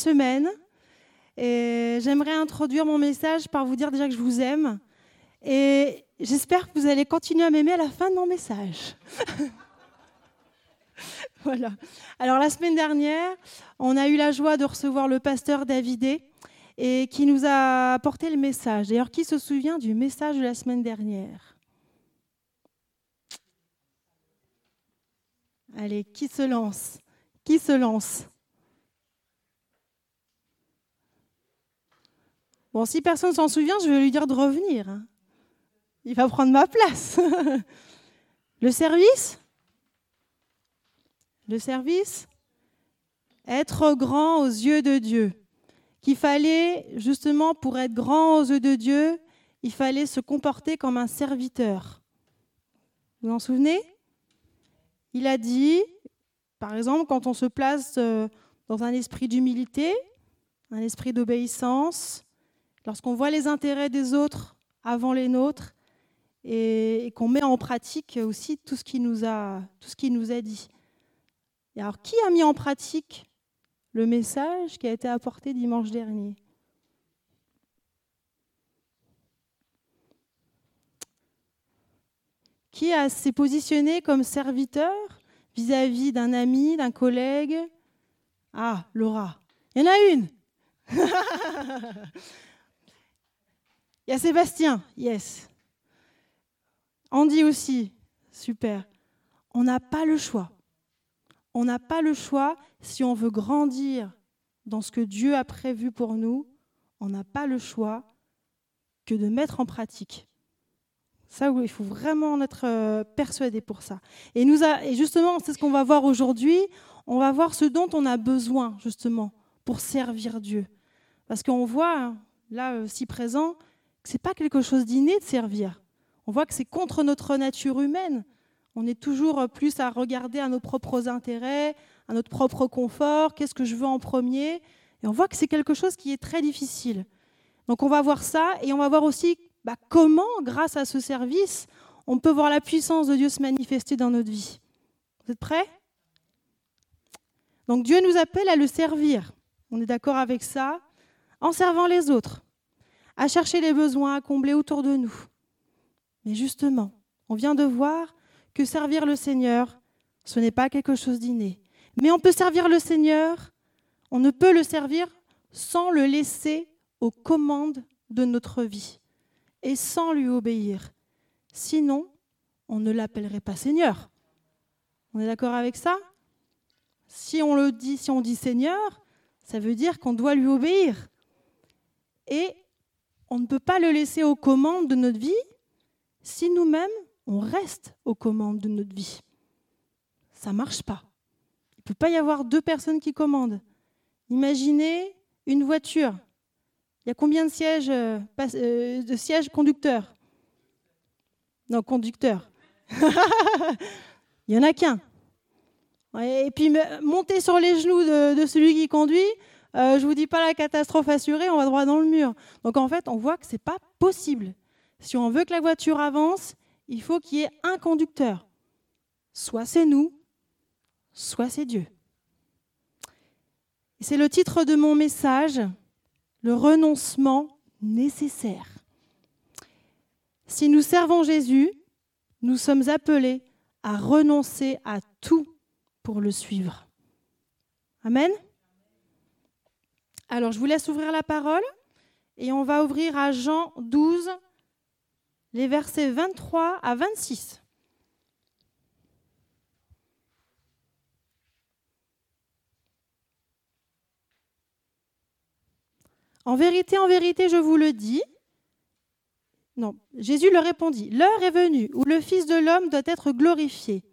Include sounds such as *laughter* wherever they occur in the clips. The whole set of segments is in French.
semaine. Et j'aimerais introduire mon message par vous dire déjà que je vous aime. Et j'espère que vous allez continuer à m'aimer à la fin de mon message. *laughs* voilà. Alors la semaine dernière, on a eu la joie de recevoir le pasteur Davidé et qui nous a apporté le message. D'ailleurs, qui se souvient du message de la semaine dernière? Allez, qui se lance? Qui se lance? Bon, si personne s'en souvient, je vais lui dire de revenir. Il va prendre ma place. *laughs* Le service? Le service? Être grand aux yeux de Dieu. Qu'il fallait, justement, pour être grand aux yeux de Dieu, il fallait se comporter comme un serviteur. Vous vous en souvenez? Il a dit, par exemple, quand on se place euh, dans un esprit d'humilité, un esprit d'obéissance, lorsqu'on voit les intérêts des autres avant les nôtres et, qu'on met en pratique aussi tout ce qui nous a, tout ce qui nous a dit. Et alors, qui a mis en pratique le message qui a été apporté dimanche dernier? Qui s'est positionné comme serviteur vis-à-vis d'un ami, d'un collègue? Ah, Laura. Il y en a une *laughs* Il y a Sébastien, yes. Andy aussi, super. On n'a pas le choix. On n'a pas le choix si on veut grandir dans ce que Dieu a prévu pour nous. On n'a pas le choix que de mettre en pratique. Ça, il faut vraiment en être euh, persuadé pour ça. Et, nous et justement, c'est ce qu'on va voir aujourd'hui. On va voir ce dont on a besoin, justement, pour servir Dieu. Parce qu'on voit, hein, là, euh, si présent, ce n'est pas quelque chose d'inné de servir. On voit que c'est contre notre nature humaine. On est toujours plus à regarder à nos propres intérêts, à notre propre confort, qu'est-ce que je veux en premier. Et on voit que c'est quelque chose qui est très difficile. Donc on va voir ça et on va voir aussi bah, comment, grâce à ce service, on peut voir la puissance de Dieu se manifester dans notre vie. Vous êtes prêts? Donc Dieu nous appelle à le servir. On est d'accord avec ça? En servant les autres à chercher les besoins à combler autour de nous. Mais justement, on vient de voir que servir le Seigneur, ce n'est pas quelque chose d'inné. Mais on peut servir le Seigneur, on ne peut le servir sans le laisser aux commandes de notre vie et sans lui obéir. Sinon, on ne l'appellerait pas Seigneur. On est d'accord avec ça? Si on le dit, si on dit Seigneur, ça veut dire qu'on doit lui obéir. Et on ne peut pas le laisser aux commandes de notre vie si nous-mêmes, on reste aux commandes de notre vie. Ça ne marche pas. Il ne peut pas y avoir deux personnes qui commandent. Imaginez une voiture. Il y a combien de sièges, euh, euh, de sièges conducteurs? Non, conducteurs. *laughs* Il n'y en a qu'un. Et puis monter sur les genoux de celui qui conduit, euh, je vous dis pas la catastrophe assurée, on va droit dans le mur. Donc en fait, on voit que ce n'est pas possible. Si on veut que la voiture avance, il faut qu'il y ait un conducteur. Soit c'est nous, soit c'est Dieu. c'est le titre de mon message, le renoncement nécessaire. Si nous servons Jésus, nous sommes appelés à renoncer à tout pour le suivre. Amen. Alors, je vous laisse ouvrir la parole et on va ouvrir à Jean 12, les versets 23 à 26. En vérité, en vérité, je vous le dis. Non, Jésus leur répondit, L'heure est venue où le Fils de l'homme doit être glorifié.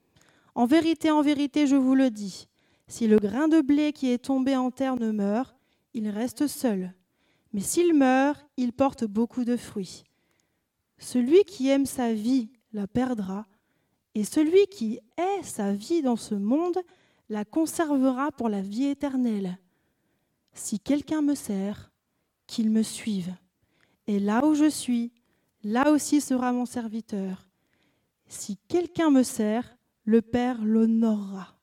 En vérité, en vérité, je vous le dis. Si le grain de blé qui est tombé en terre ne meurt, il reste seul. Mais s'il meurt, il porte beaucoup de fruits. Celui qui aime sa vie la perdra, et celui qui est sa vie dans ce monde la conservera pour la vie éternelle. Si quelqu'un me sert, qu'il me suive. Et là où je suis, là aussi sera mon serviteur. Si quelqu'un me sert, le Père l'honorera.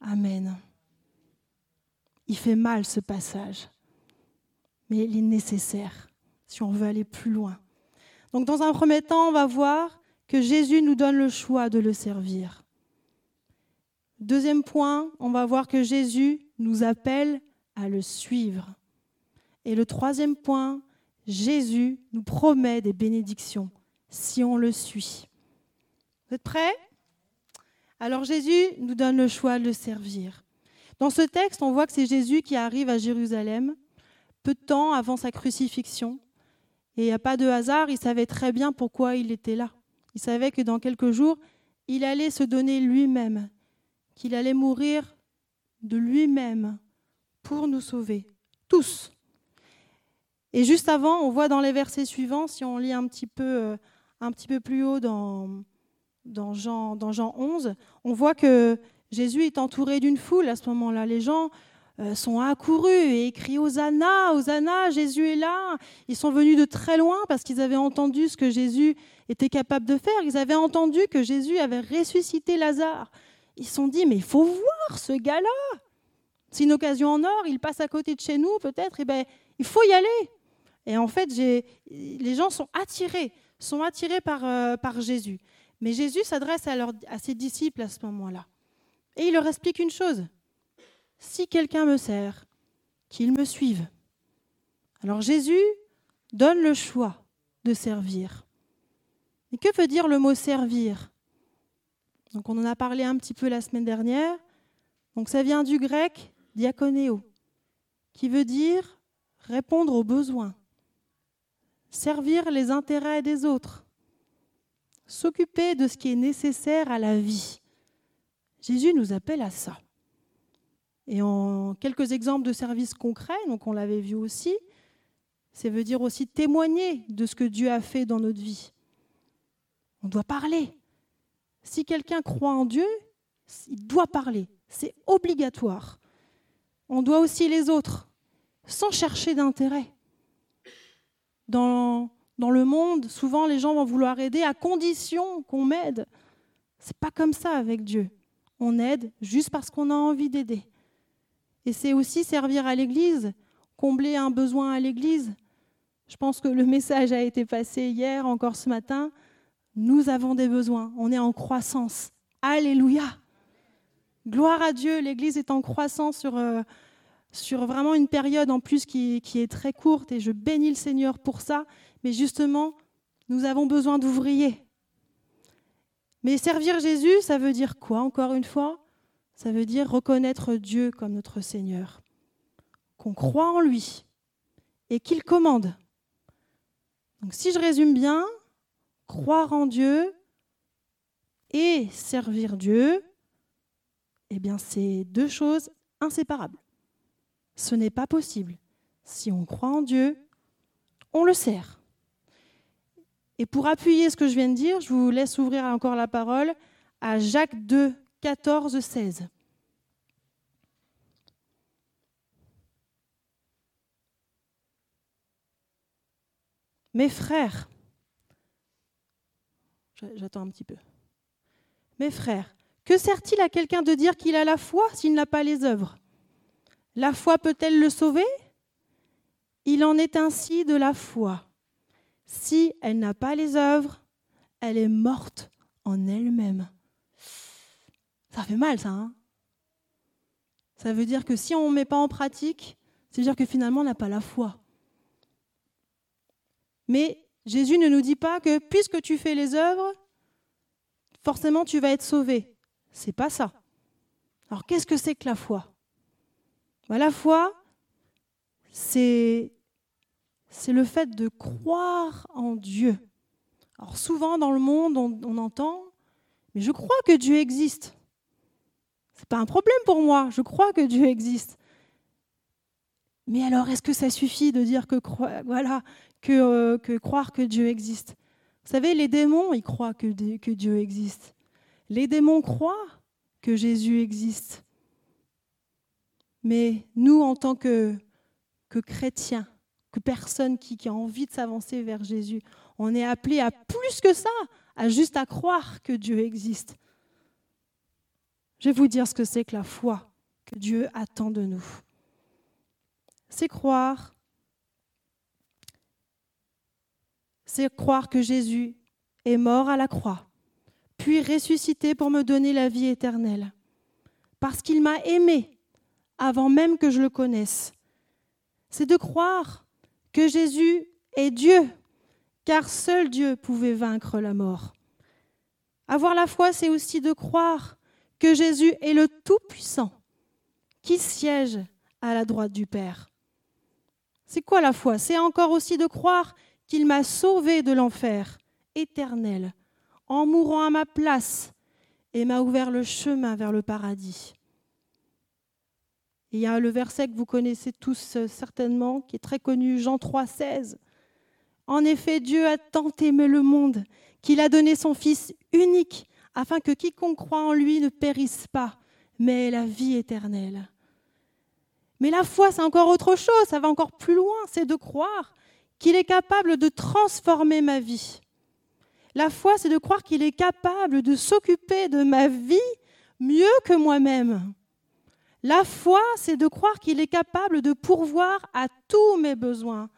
Amen. Il fait mal ce passage, mais il est nécessaire si on veut aller plus loin. Donc dans un premier temps, on va voir que Jésus nous donne le choix de le servir. Deuxième point, on va voir que Jésus nous appelle à le suivre. Et le troisième point, Jésus nous promet des bénédictions si on le suit. Vous êtes prêts? Alors Jésus nous donne le choix de le servir. Dans ce texte, on voit que c'est Jésus qui arrive à Jérusalem peu de temps avant sa crucifixion. Et il n'y a pas de hasard, il savait très bien pourquoi il était là. Il savait que dans quelques jours, il allait se donner lui-même, qu'il allait mourir de lui-même pour nous sauver, tous. Et juste avant, on voit dans les versets suivants, si on lit un petit peu, euh, un petit peu plus haut dans, dans, Jean, dans Jean 11, on voit que Jésus est entouré d'une foule à ce moment-là. Les gens euh, sont accourus et crient Hosanna, Hosanna, Jésus est là. Ils sont venus de très loin parce qu'ils avaient entendu ce que Jésus était capable de faire. Ils avaient entendu que Jésus avait ressuscité Lazare. Ils se sont dit, mais il faut voir ce gars-là. C'est une occasion en or, il passe à côté de chez nous peut-être, eh ben, il faut y aller. Et en fait, les gens sont attirés, sont attirés par, euh, Jésus. Mais Jésus s'adresse à ses disciples à ce moment-là. Et il leur explique une chose. Si quelqu'un me sert, qu'il me suive. Alors Jésus donne le choix de servir. Mais que veut dire le mot servir? Donc on en a parlé un petit peu la semaine dernière. Donc ça vient du grec diakonéo, qui veut dire répondre aux besoins, servir les intérêts des autres, s'occuper de ce qui est nécessaire à la vie. Jésus nous appelle à ça. Et en quelques exemples de services concrets, donc on l'avait vu aussi, ça veut dire aussi témoigner de ce que Dieu a fait dans notre vie. On doit parler. Si quelqu'un croit en Dieu, il doit parler. C'est obligatoire. On doit aussi les autres, sans chercher d'intérêt. Dans, dans le monde, souvent les gens vont vouloir aider à condition qu'on m'aide. C'est pas comme ça avec Dieu. On aide juste parce qu'on a envie d'aider. Et c'est aussi servir à l'Église, combler un besoin à l'Église. Je pense que le *laughs* message a été passé hier, encore ce matin. Nous avons des besoins, on est en croissance. Alléluia. Gloire à Dieu, l'Église est en croissance sur, euh, vraiment une période en plus qui, qui est très courte et je bénis le Seigneur pour ça. Mais justement, nous avons besoin d'ouvriers. Mais servir Jésus, ça veut dire quoi encore une fois? Ça veut dire reconnaître Dieu comme notre Seigneur, qu'on croit en lui et qu'il commande. Donc si je résume bien, croire en Dieu et servir Dieu, eh bien c'est deux choses inséparables. Ce n'est pas possible. Si on croit en Dieu, on le sert. Et pour appuyer ce que je viens de dire, je vous laisse ouvrir encore la parole à Jacques 2, 14, 16. Mes frères, J'attends un petit peu. Mes frères, que sert-il à quelqu'un de dire qu'il a la foi s'il n'a pas les œuvres? La foi peut-elle le sauver? Il en est ainsi de la foi. Si elle n'a pas les œuvres, elle est morte en elle-même. Ça fait mal, ça. Hein ça veut dire que si on ne met pas en pratique, c'est dire que finalement on n'a pas la foi. Mais Jésus ne nous dit pas que puisque tu fais les œuvres, forcément tu vas être sauvé. C'est pas ça. Alors qu'est-ce que c'est que la foi? Bah, La foi, c'est c'est le fait de croire en Dieu. Alors souvent dans le monde, on, entend, mais je crois que Dieu existe. C'est pas un problème pour moi. Je crois que Dieu existe. Mais alors, est-ce que ça suffit de dire que voilà, euh, que, croire que Dieu existe? Vous savez, les démons, ils croient que, que Dieu existe. Les démons croient que Jésus existe. Mais nous, en tant que, que chrétiens, que personne qui, a envie de s'avancer vers Jésus, on est appelé à plus que ça, à juste à croire que Dieu existe. Je vais vous dire ce que c'est que la foi que Dieu attend de nous. c'est croire, c'est croire que Jésus est mort à la croix, puis ressuscité pour me donner la vie éternelle, parce qu'il m'a aimé avant même que je le connaisse. C'est de croire que Jésus est Dieu, car seul Dieu pouvait vaincre la mort. Avoir la foi, c'est aussi de croire que Jésus est le Tout-Puissant, qui siège à la droite du Père. C'est quoi la foi? C'est encore aussi de croire qu'il m'a sauvé de l'enfer éternel en mourant à ma place et m'a ouvert le chemin vers le paradis. Il y a le verset que vous connaissez tous euh, certainement, qui est très connu, Jean 3, 16. En effet, Dieu a tant aimé le monde qu'il a donné son Fils unique, afin que quiconque croit en lui ne périsse pas, mais ait la vie éternelle. Mais la foi, c'est encore autre chose, ça va encore plus loin, c'est de croire qu'il est capable de transformer ma vie. La foi, c'est de croire qu'il est capable de s'occuper de ma vie mieux que moi-même. La foi, c'est de croire qu'il est capable de pourvoir à tous mes besoins.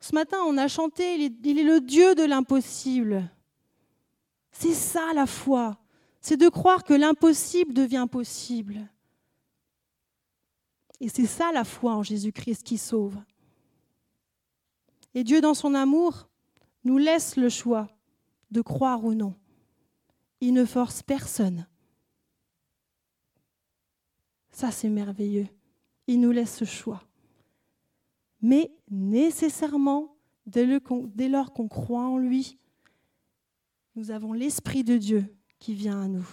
Ce matin, on a chanté, il est, le Dieu de l'impossible. C'est ça la foi, c'est de croire que l'impossible devient possible. Et c'est ça la foi en Jésus-Christ qui sauve. Et Dieu, dans son amour, nous laisse le choix de croire ou non. Il ne force personne. Ça, c'est merveilleux. Il nous laisse ce choix. Mais nécessairement, dès lors qu'on croit en lui, nous avons l'Esprit de Dieu qui vient à nous.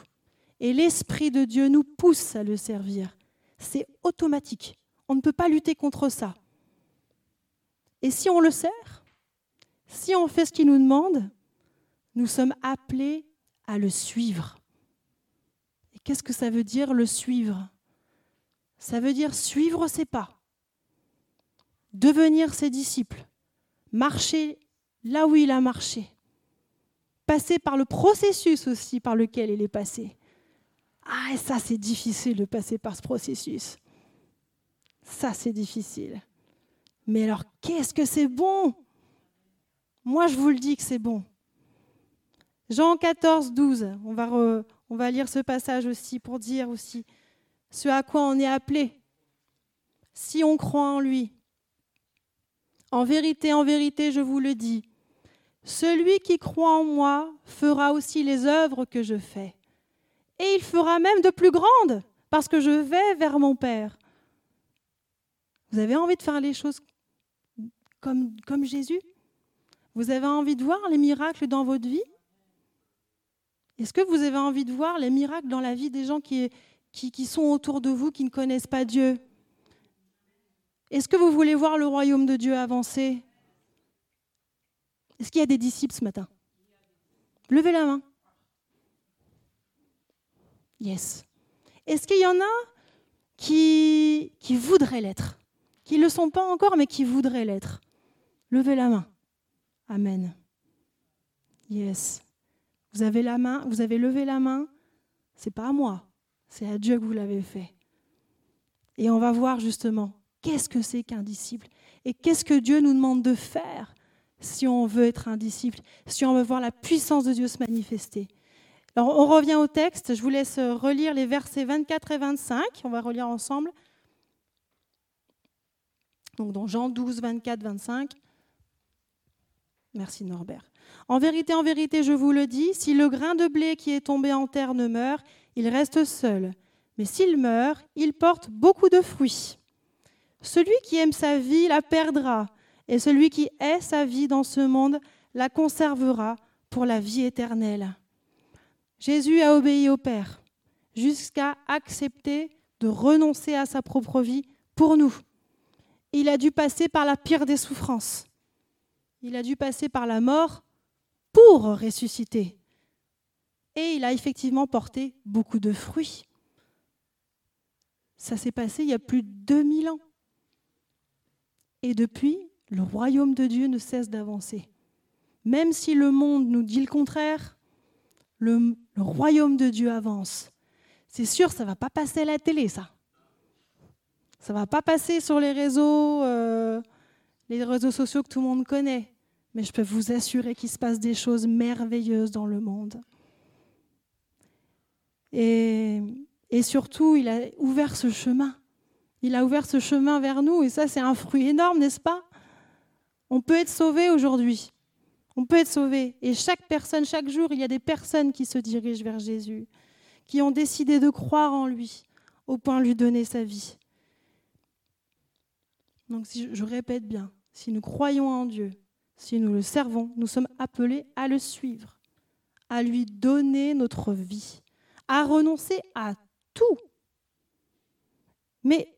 Et l'Esprit de Dieu nous pousse à le servir. C'est automatique. On ne peut pas lutter contre ça. Et si on le sert, si on fait ce qu'il nous demande, nous sommes appelés à le suivre. Et qu'est-ce que ça veut dire le suivre? Ça veut dire suivre ses pas, devenir ses disciples, marcher là où il a marché, passer par le processus aussi par lequel il est passé. Ah, ça c'est difficile de passer par ce processus. Ça c'est difficile. Mais alors, qu'est-ce que c'est bon? Moi, je vous le dis que c'est bon. Jean 14, 12, on va, on va lire ce passage aussi pour dire aussi ce à quoi on est appelé si on croit en lui. En vérité, en vérité, je vous le dis, celui qui croit en moi fera aussi les œuvres que je fais. Et il fera même de plus grandes, parce que je vais vers mon Père. Vous avez envie de faire les choses comme, Jésus? Vous avez envie de voir les miracles dans votre vie? Est-ce que vous avez envie de voir les miracles dans la vie des gens qui, qui, sont autour de vous, qui ne connaissent pas Dieu Est-ce que vous voulez voir le royaume de Dieu avancer? Est-ce qu'il y a des disciples ce matin? Levez la main. Yes. Est-ce qu'il y en a qui, qui voudraient l'être? Qui ne le sont pas encore, mais qui voudraient l'être? Levez la main. Amen. Yes. Vous avez la main, vous avez levé la main. C'est pas à moi, c'est à Dieu que vous l'avez fait. Et on va voir justement qu'est-ce que c'est qu'un disciple et qu'est-ce que Dieu nous demande de faire si on veut être un disciple, si on veut voir la puissance de Dieu se manifester. Alors on revient au texte, je vous laisse relire les versets 24 et 25, on va relire ensemble. Donc dans Jean 12, 24, 25. Merci Norbert. En vérité, en vérité, je vous le dis, si le grain de blé qui est tombé en terre ne meurt, il reste seul. Mais s'il meurt, il porte beaucoup de fruits. Celui qui aime sa vie la perdra, et celui qui hait sa vie dans ce monde la conservera pour la vie éternelle. Jésus a obéi au Père jusqu'à accepter de renoncer à sa propre vie pour nous. Il a dû passer par la pire des souffrances. Il a dû passer par la mort pour ressusciter. Et il a effectivement porté beaucoup de fruits. Ça s'est passé il y a plus de 2000 ans. Et depuis, le royaume de Dieu ne cesse d'avancer. Même si le monde nous dit le contraire, le, royaume de Dieu avance. C'est sûr, ça ne va pas passer à la télé, ça. Ça ne va pas passer sur les réseaux, euh, les réseaux sociaux que tout le monde connaît. Mais je peux vous assurer qu'il se passe des choses merveilleuses dans le monde. Et, surtout, il a ouvert ce chemin. Il a ouvert ce chemin vers nous. Et ça, c'est un fruit énorme, n'est-ce pas? On peut être sauvé aujourd'hui. On peut être sauvé. Et chaque personne, chaque jour, il y a des personnes qui se dirigent vers Jésus, qui ont décidé de croire en lui, au point de lui donner sa vie. Donc je répète bien, si nous croyons en Dieu, si nous le servons, nous sommes appelés à le suivre, à lui donner notre vie, à renoncer à tout. Mais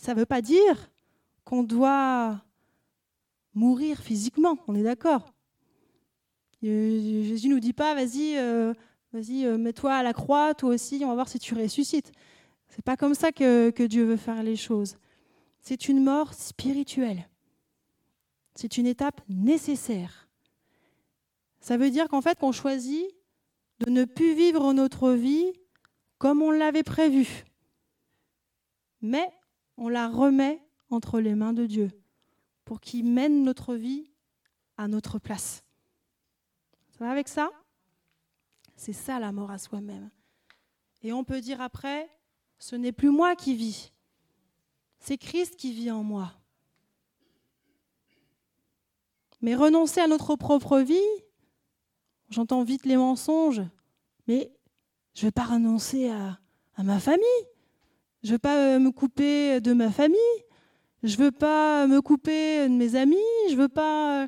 ça ne veut pas dire qu'on doit mourir physiquement, on est d'accord. Jésus ne nous dit pas, vas-y, euh, vas-y, euh, mets-toi à la croix, toi aussi, on va voir si tu ressuscites. C'est pas comme ça que, que Dieu veut faire les choses. C'est une mort spirituelle. C'est une étape nécessaire. Ça veut dire qu'en fait, qu'on choisit de ne plus vivre notre vie comme on l'avait prévu. Mais on la remet entre les mains de Dieu pour qu'il mène notre vie à notre place. Ça va avec ça? C'est ça la mort à soi-même. Et on peut dire après, ce n'est plus moi qui vis, c'est Christ qui vit en moi. Mais renoncer à notre propre vie, j'entends vite les mensonges, mais je ne vais pas renoncer à, ma famille. Je ne veux pas euh, me couper de ma famille. Je ne veux pas me couper de mes amis. Je ne veux pas,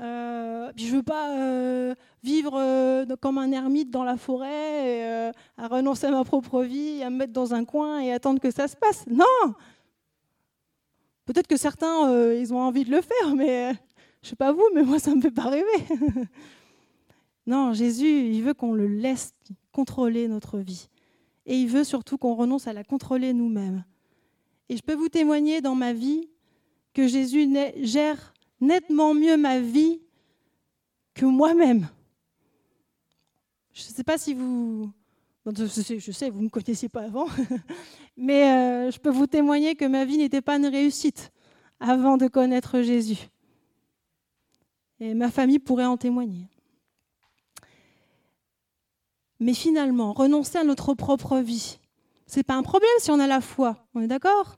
euh, veux pas euh, vivre comme un ermite dans la forêt, et, à renoncer à ma propre vie, à me mettre dans un coin et attendre que ça se passe. Non Peut-être que certains, ils ont envie de le faire, mais je ne sais pas vous, mais moi, ça ne me fait pas rêver. *laughs* non, Jésus, il veut qu'on le laisse contrôler notre vie et il veut surtout qu'on renonce à la contrôler nous-mêmes. Et je peux vous témoigner dans ma vie que Jésus gère nettement mieux ma vie que moi-même. Je ne sais pas si vous... Je sais, vous ne me connaissiez pas avant, *laughs* mais euh, je peux vous témoigner que ma vie n'était pas une réussite avant de connaître Jésus. Et ma famille pourrait en témoigner. Mais finalement, renoncer à notre propre vie, ce n'est pas un problème si on a la foi. On est d'accord?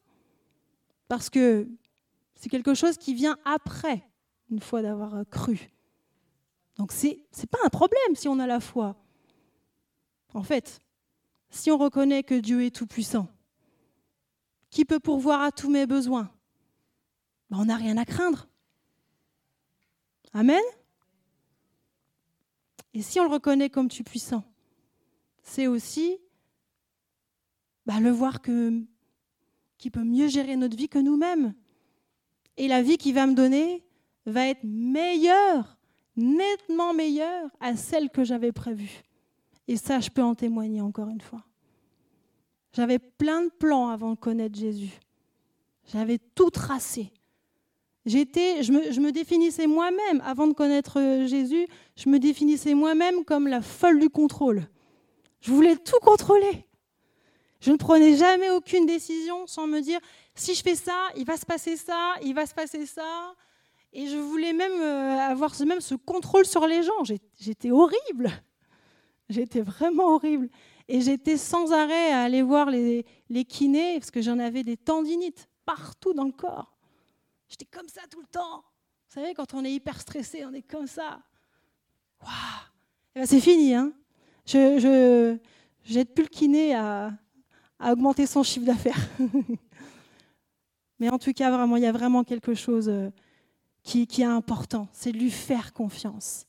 Parce que c'est quelque chose qui vient après, une fois d'avoir euh, cru. Donc ce n'est pas un problème si on a la foi. En fait, si on reconnaît que Dieu est tout-puissant, qui peut pourvoir à tous mes besoins, ben, on n'a rien à craindre. Amen? Et si on le reconnaît comme tout-puissant, c'est aussi bah, le voir que qui peut mieux gérer notre vie que nous-mêmes. Et la vie qu'il va me donner va être meilleure, nettement meilleure à celle que j'avais prévue. Et ça, je peux en témoigner encore une fois. J'avais plein de plans avant de connaître Jésus. J'avais tout tracé. J'étais, je me, je me définissais moi-même, avant de connaître Jésus, je me définissais moi-même comme la folle du contrôle. Je voulais tout contrôler. Je ne prenais jamais aucune décision sans me dire si je fais ça, il va se passer ça, il va se passer ça. Et je voulais même euh, avoir même ce contrôle sur les gens. J'étais horrible. J'étais vraiment horrible. Et j'étais sans arrêt à aller voir les, les kinés parce que j'en avais des tendinites partout dans le corps. J'étais comme ça tout le temps. Vous savez, quand on est hyper stressé, on est comme ça. Waouh eh ben, C'est fini, hein je, j'aide plus le kiné à, augmenter son chiffre d'affaires. *laughs* Mais en tout cas, vraiment, il y a vraiment quelque chose euh, qui, qui est important, c'est de lui faire confiance.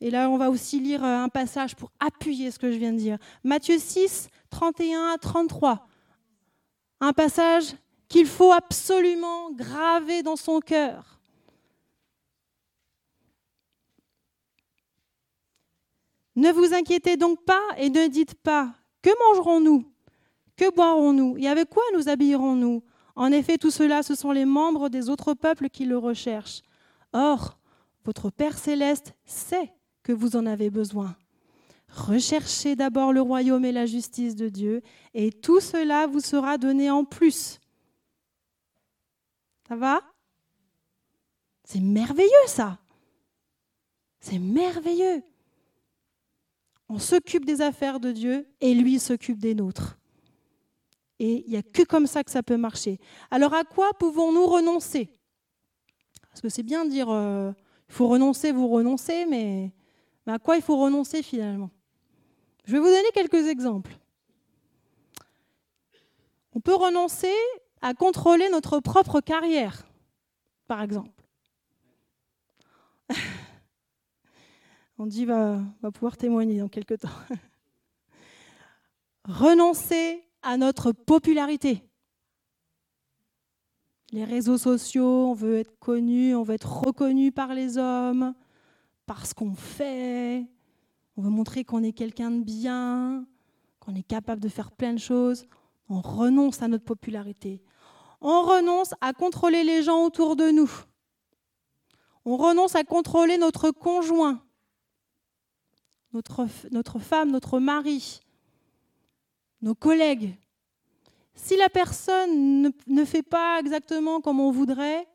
Et là, on va aussi lire euh, un passage pour appuyer ce que je viens de dire. Matthieu 6, 31 à 33. Un passage qu'il faut absolument graver dans son cœur. Ne vous inquiétez donc pas et ne dites pas Que mangerons-nous? Que boirons-nous? Et avec quoi nous habillerons-nous? En effet, tout cela, ce sont les membres des autres peuples qui le recherchent. Or, votre Père céleste sait que vous en avez besoin. Recherchez d'abord le royaume et la justice de Dieu, et tout cela vous sera donné en plus. Ça va? C'est merveilleux ça. C'est merveilleux. On s'occupe des affaires de Dieu et lui s'occupe des nôtres. Et il n'y a que comme ça que ça peut marcher. Alors à quoi pouvons-nous renoncer? Parce que c'est bien de dire euh, il faut renoncer, vous renoncez, mais, mais à quoi il faut renoncer finalement? Je vais vous donner quelques exemples. On peut renoncer à contrôler notre propre carrière, par exemple. *laughs* Dit va, va pouvoir témoigner dans quelques temps. *laughs* renoncer à notre popularité. Les réseaux sociaux, on veut être connu, on veut être reconnu par les hommes, parce qu'on fait, on veut montrer qu'on est quelqu'un de bien, qu'on est capable de faire plein de choses. On renonce à notre popularité. On renonce à contrôler les gens autour de nous. On renonce à contrôler notre conjoint, notre, femme, notre mari, nos collègues. Si la personne ne, ne, fait pas exactement comme on voudrait,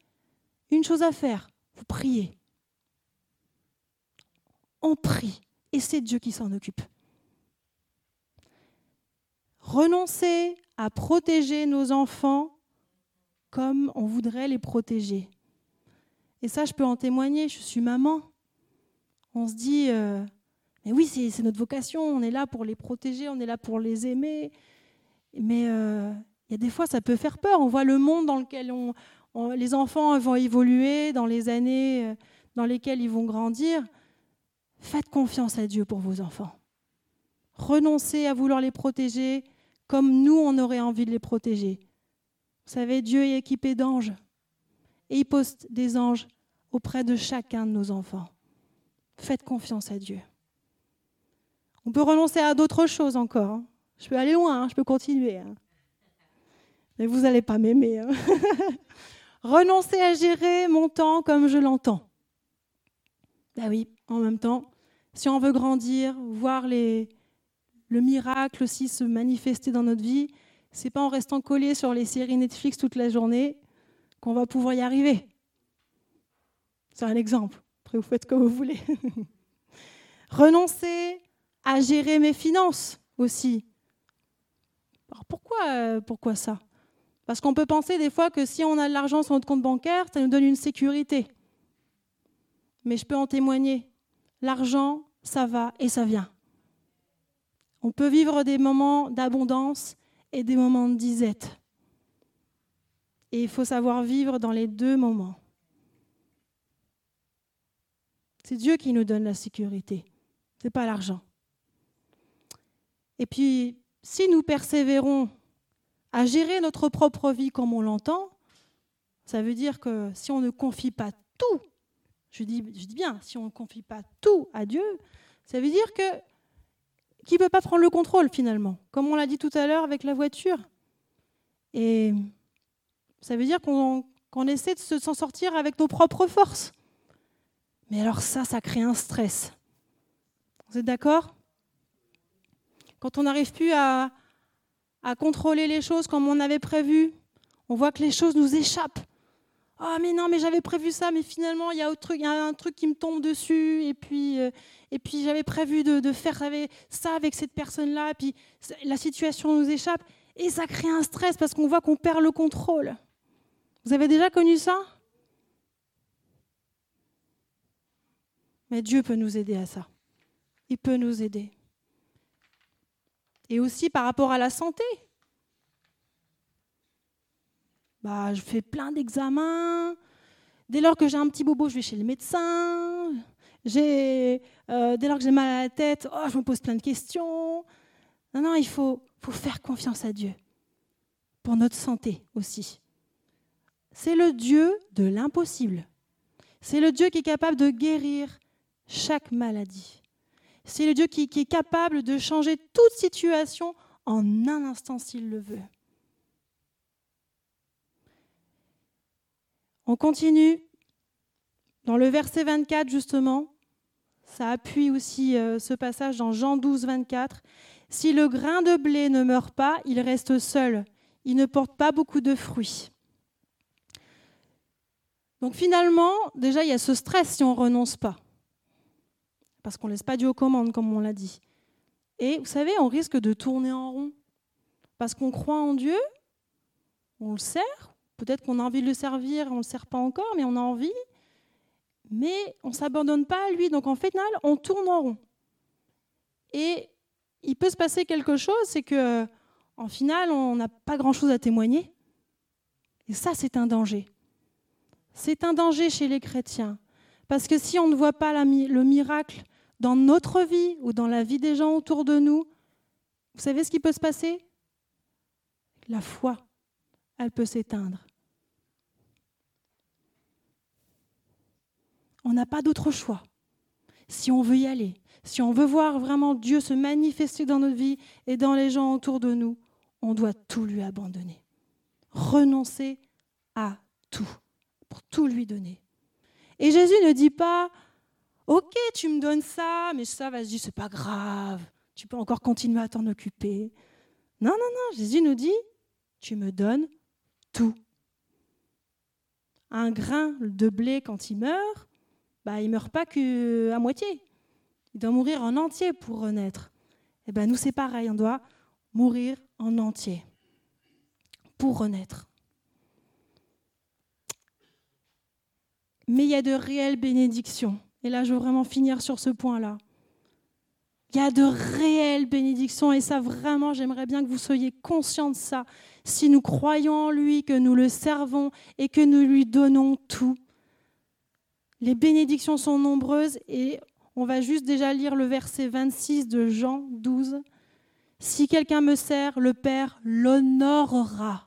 une chose à faire, vous priez. On prie et c'est Dieu qui s'en occupe. Renoncer à protéger nos enfants comme on voudrait les protéger. Et ça, je peux en témoigner, je suis maman. On se dit, euh, mais oui, c'est notre vocation, on est là pour les protéger, on est là pour les aimer. Mais euh, il y a des fois, ça peut faire peur. On voit le monde dans lequel les enfants vont évoluer, dans les années euh, dans lesquelles ils vont grandir. Faites confiance à Dieu pour vos enfants. Renoncez à vouloir les protéger comme nous, on aurait envie de les protéger. Vous savez, Dieu est équipé d'anges. Et il poste des anges auprès de chacun de nos enfants. Faites confiance à Dieu. On peut renoncer à d'autres choses encore. Hein. Je peux aller loin, hein, je peux continuer. Hein. Mais vous n'allez pas m'aimer. *laughs* renoncer à gérer mon temps comme je l'entends. Ben oui, en même temps, si on veut grandir, voir les, le miracle aussi se manifester dans notre vie, c'est pas en restant collé sur les séries Netflix toute la journée qu'on va pouvoir y arriver. C'est un exemple. Après, vous faites comme vous voulez. *laughs* Renoncer à gérer mes finances aussi. Alors pourquoi, pourquoi ça? Parce qu'on peut penser des fois que si on a de l'argent sur notre compte bancaire, ça nous donne une sécurité. Mais je peux en témoigner. L'argent, ça va et ça vient. On peut vivre des moments d'abondance et des moments de disette. Et il faut savoir vivre dans les deux moments. C'est Dieu qui nous donne la sécurité, ce n'est pas l'argent. Et puis, si nous persévérons à gérer notre propre vie comme on l'entend, ça veut dire que si on ne confie pas tout, je dis, bien, si on ne confie pas tout à Dieu, ça veut dire que qui ne peut pas prendre le contrôle finalement, comme on l'a dit tout à l'heure avec la voiture. Et ça veut dire qu'on essaie de s'en sortir avec nos propres forces. Mais alors ça, ça crée un stress. Vous êtes d'accord? Quand on n'arrive plus à, contrôler les choses comme on avait prévu, on voit que les choses nous échappent. Ah mais non, mais j'avais prévu ça, mais finalement il y, a un truc qui me tombe dessus, euh, et puis j'avais prévu de, faire ça avec cette personne-là, et puis la situation nous échappe, et ça crée un stress parce qu'on voit qu'on perd le contrôle. Vous avez déjà connu ça? Mais Dieu peut nous aider à ça. Il peut nous aider. Et aussi par rapport à la santé. Bah, je fais plein d'examens. Dès lors que j'ai un petit bobo, je vais chez le médecin. J'ai, euh, dès lors que j'ai mal à la tête, oh, je me pose plein de questions. Non, non, il faut, faut faire confiance à Dieu pour notre santé aussi. C'est le Dieu de l'impossible. C'est le Dieu qui est capable de guérir chaque maladie. C'est le Dieu qui, est capable de changer toute situation en un instant s'il le veut. On continue dans le verset 24 justement. Ça appuie aussi euh, ce passage dans Jean 12, 24. Si le grain de blé ne meurt pas, il reste seul. Il ne porte pas beaucoup de fruits. Donc finalement, déjà, il y a ce stress si on ne renonce pas. Parce qu'on ne laisse pas Dieu aux commandes, comme on l'a dit. Et vous savez, on risque de tourner en rond. Parce qu'on croit en Dieu, on le sert, peut-être qu'on a envie de le servir, on ne le sert pas encore, mais on a envie. Mais on ne s'abandonne pas à lui. Donc en final, on tourne en rond. Et il peut se passer quelque chose, c'est que en final, on n'a pas grand-chose à témoigner. Et ça, c'est un danger. C'est un danger chez les chrétiens. Parce que si on ne voit pas le miracle dans notre vie ou dans la vie des gens autour de nous, vous savez ce qui peut se passer? La foi, elle peut s'éteindre. On n'a pas d'autre choix. Si on veut y aller, si on veut voir vraiment Dieu se manifester dans notre vie et dans les gens autour de nous, on doit tout lui abandonner. Renoncer à tout, pour tout lui donner. Et Jésus ne dit pas, ok, tu me donnes ça, mais ça, vas-y, c'est pas grave, tu peux encore continuer à t'en occuper. Non, non, non, Jésus nous dit, tu me donnes tout. Un grain de blé, quand il meurt, bah, il ne meurt pas qu'à moitié. Il doit mourir en entier pour renaître. Et eh ben nous, c'est pareil, on doit mourir en entier pour renaître. Mais il y a de réelles bénédictions. Et là, je veux vraiment finir sur ce point-là. Il y a de réelles bénédictions et ça vraiment, j'aimerais bien que vous soyez conscients de ça. Si nous croyons en lui, que nous le servons et que nous lui donnons tout, les bénédictions sont nombreuses et on va juste déjà lire le verset 26 de Jean 12. Si quelqu'un me sert, le Père l'honorera.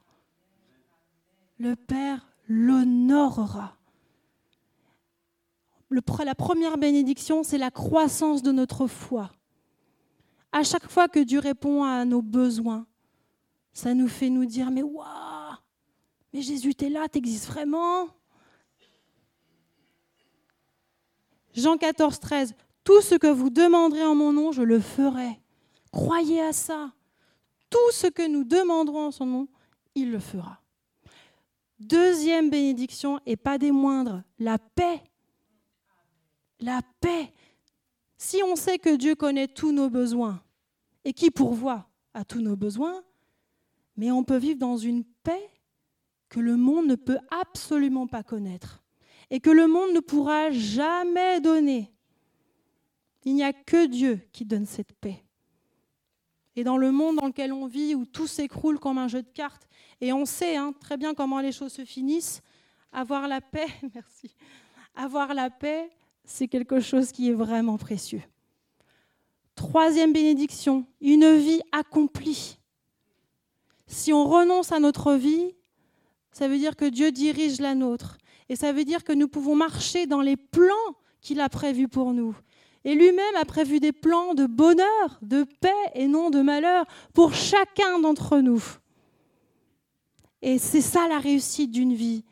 Le Père l'honorera. La première bénédiction, c'est la croissance de notre foi à chaque fois que Dieu répond à nos besoins, ça nous fait nous dire Mais waouh Mais Jésus, tu es là, tu existes vraiment? Jean 14, 13 Tout ce que vous demanderez en mon nom, je le ferai. Croyez à ça. Tout ce que nous demanderons en son nom, il le fera. Deuxième bénédiction, et pas des moindres, la paix. La paix. Si on sait que Dieu connaît tous nos besoins et qui pourvoit à tous nos besoins, mais on peut vivre dans une paix que le monde ne peut absolument pas connaître et que le monde ne pourra jamais donner. Il n'y a que Dieu qui donne cette paix. Et dans le monde dans lequel on vit, où tout s'écroule comme un jeu de cartes, et on sait hein, très bien comment les choses se finissent, avoir la paix, *laughs* merci, avoir la paix, c'est quelque chose qui est vraiment précieux. Troisième bénédiction, une vie accomplie. Si on renonce à notre vie, ça veut dire que Dieu dirige la nôtre. Et ça veut dire que nous pouvons marcher dans les plans qu'il a prévus pour nous. Et lui-même a prévu des plans de bonheur, de paix et non de malheur pour chacun d'entre nous. Et c'est ça la réussite d'une vie.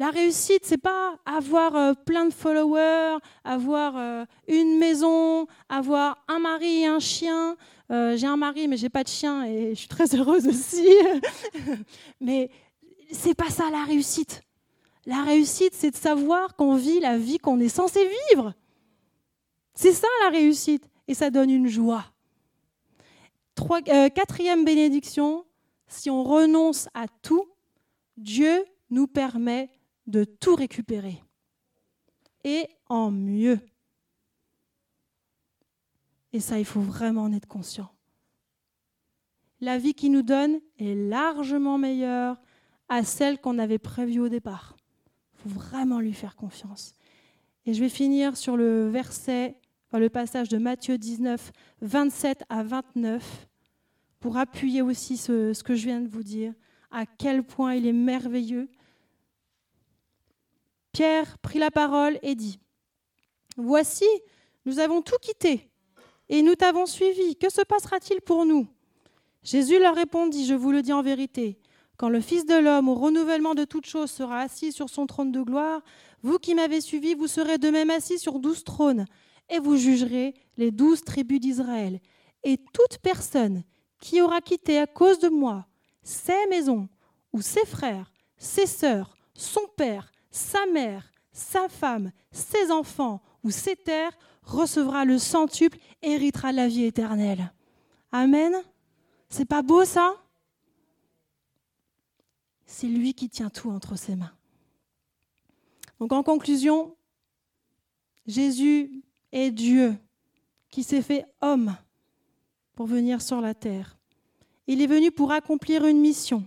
La réussite, c'est pas avoir euh, plein de followers, avoir euh, une maison, avoir un mari et un chien. Euh, j'ai un mari, mais j'ai pas de chien et je suis très heureuse aussi. *laughs* mais c'est pas ça la réussite. La réussite, c'est de savoir qu'on vit la vie qu'on est censé vivre. C'est ça la réussite. Et ça donne une joie. quatrième bénédiction, si on renonce à tout, Dieu nous permet de tout récupérer. Et en mieux. Et ça, il faut vraiment en être conscient. La vie qu'il nous donne est largement meilleure à celle qu'on avait prévue au départ. Il faut vraiment lui faire confiance. Et je vais finir sur le verset, le passage de Matthieu 19, 27 à 29, pour appuyer aussi ce, ce que je viens de vous dire, à quel point il est merveilleux Pierre prit la parole et dit, Voici, nous avons tout quitté et nous t'avons suivi. Que se passera-t-il pour nous? Jésus leur répondit, Je vous le dis en vérité, quand le Fils de l'homme, au renouvellement de toutes choses, sera assis sur son trône de gloire, vous qui m'avez suivi, vous serez de même assis sur douze trônes, et vous jugerez les douze tribus d'Israël. Et toute personne qui aura quitté à cause de moi ses maisons, ou ses frères, ses sœurs, son père, sa mère, sa femme, ses enfants ou ses terres, recevra le centuple héritera la vie éternelle. Amen. C'est pas beau ça? C'est lui qui tient tout entre ses mains. Donc en conclusion, Jésus est Dieu qui s'est fait homme pour venir sur la terre. Il est venu pour accomplir une mission,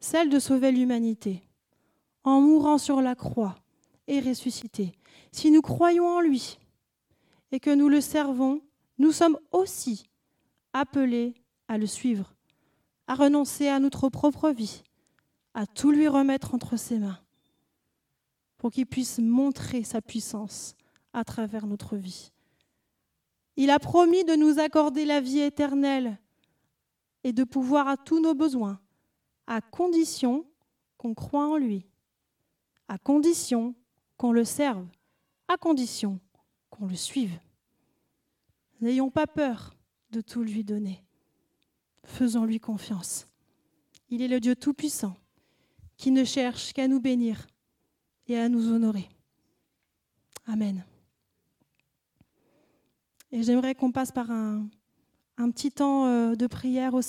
celle de sauver l'humanité, en mourant sur la croix et ressuscité. Si nous croyons en lui et que nous le servons, nous sommes aussi appelés à le suivre, à renoncer à notre propre vie, à tout lui remettre entre ses mains, pour qu'il puisse montrer sa puissance à travers notre vie. Il a promis de nous accorder la vie éternelle et de pouvoir à tous nos besoins, à condition qu'on croit en lui, à condition qu'on le serve, à condition qu'on le suive. N'ayons pas peur de tout lui donner. Faisons-lui confiance. Il est le Dieu Tout-Puissant qui ne cherche qu'à nous bénir et à nous honorer. Amen. Et j'aimerais qu'on passe par un, petit temps euh, de prière aussi.